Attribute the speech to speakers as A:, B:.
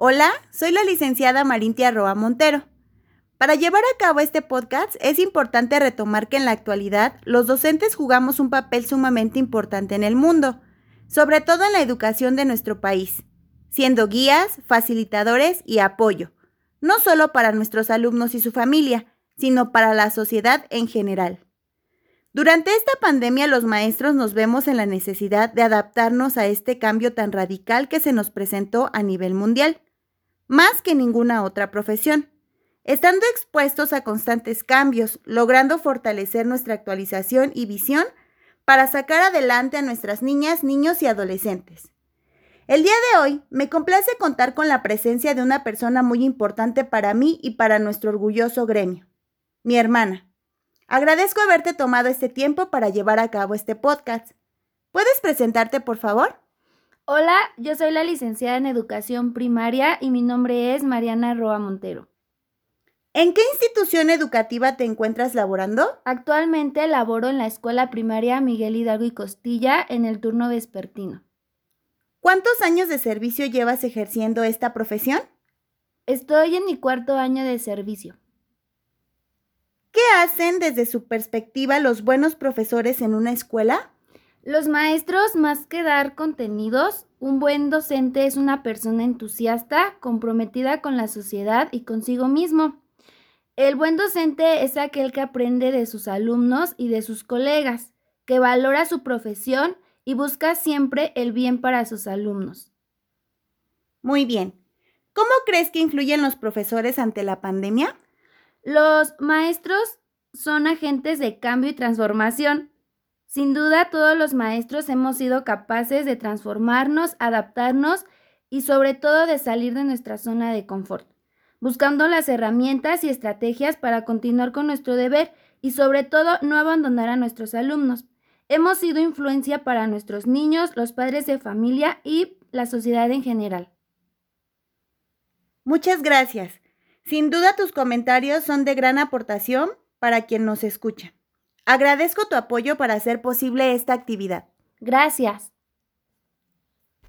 A: Hola, soy la licenciada Marintia Roa Montero. Para llevar a cabo este podcast es importante retomar que en la actualidad los docentes jugamos un papel sumamente importante en el mundo, sobre todo en la educación de nuestro país, siendo guías, facilitadores y apoyo, no solo para nuestros alumnos y su familia, sino para la sociedad en general. Durante esta pandemia los maestros nos vemos en la necesidad de adaptarnos a este cambio tan radical que se nos presentó a nivel mundial más que ninguna otra profesión, estando expuestos a constantes cambios, logrando fortalecer nuestra actualización y visión para sacar adelante a nuestras niñas, niños y adolescentes. El día de hoy me complace contar con la presencia de una persona muy importante para mí y para nuestro orgulloso gremio, mi hermana. Agradezco haberte tomado este tiempo para llevar a cabo este podcast. ¿Puedes presentarte, por favor?
B: Hola, yo soy la licenciada en Educación Primaria y mi nombre es Mariana Roa Montero.
A: ¿En qué institución educativa te encuentras laborando?
B: Actualmente laboro en la Escuela Primaria Miguel Hidalgo y Costilla en el turno vespertino.
A: ¿Cuántos años de servicio llevas ejerciendo esta profesión?
B: Estoy en mi cuarto año de servicio.
A: ¿Qué hacen desde su perspectiva los buenos profesores en una escuela?
B: Los maestros, más que dar contenidos, un buen docente es una persona entusiasta, comprometida con la sociedad y consigo mismo. El buen docente es aquel que aprende de sus alumnos y de sus colegas, que valora su profesión y busca siempre el bien para sus alumnos.
A: Muy bien. ¿Cómo crees que influyen los profesores ante la pandemia?
B: Los maestros son agentes de cambio y transformación sin duda, todos los maestros hemos sido capaces de transformarnos, adaptarnos y sobre todo de salir de nuestra zona de confort, buscando las herramientas y estrategias para continuar con nuestro deber y sobre todo no abandonar a nuestros alumnos. Hemos sido influencia para nuestros niños, los padres de familia y la sociedad en general.
A: Muchas gracias. Sin duda tus comentarios son de gran aportación para quien nos escucha. Agradezco tu apoyo para hacer posible esta actividad.
B: Gracias.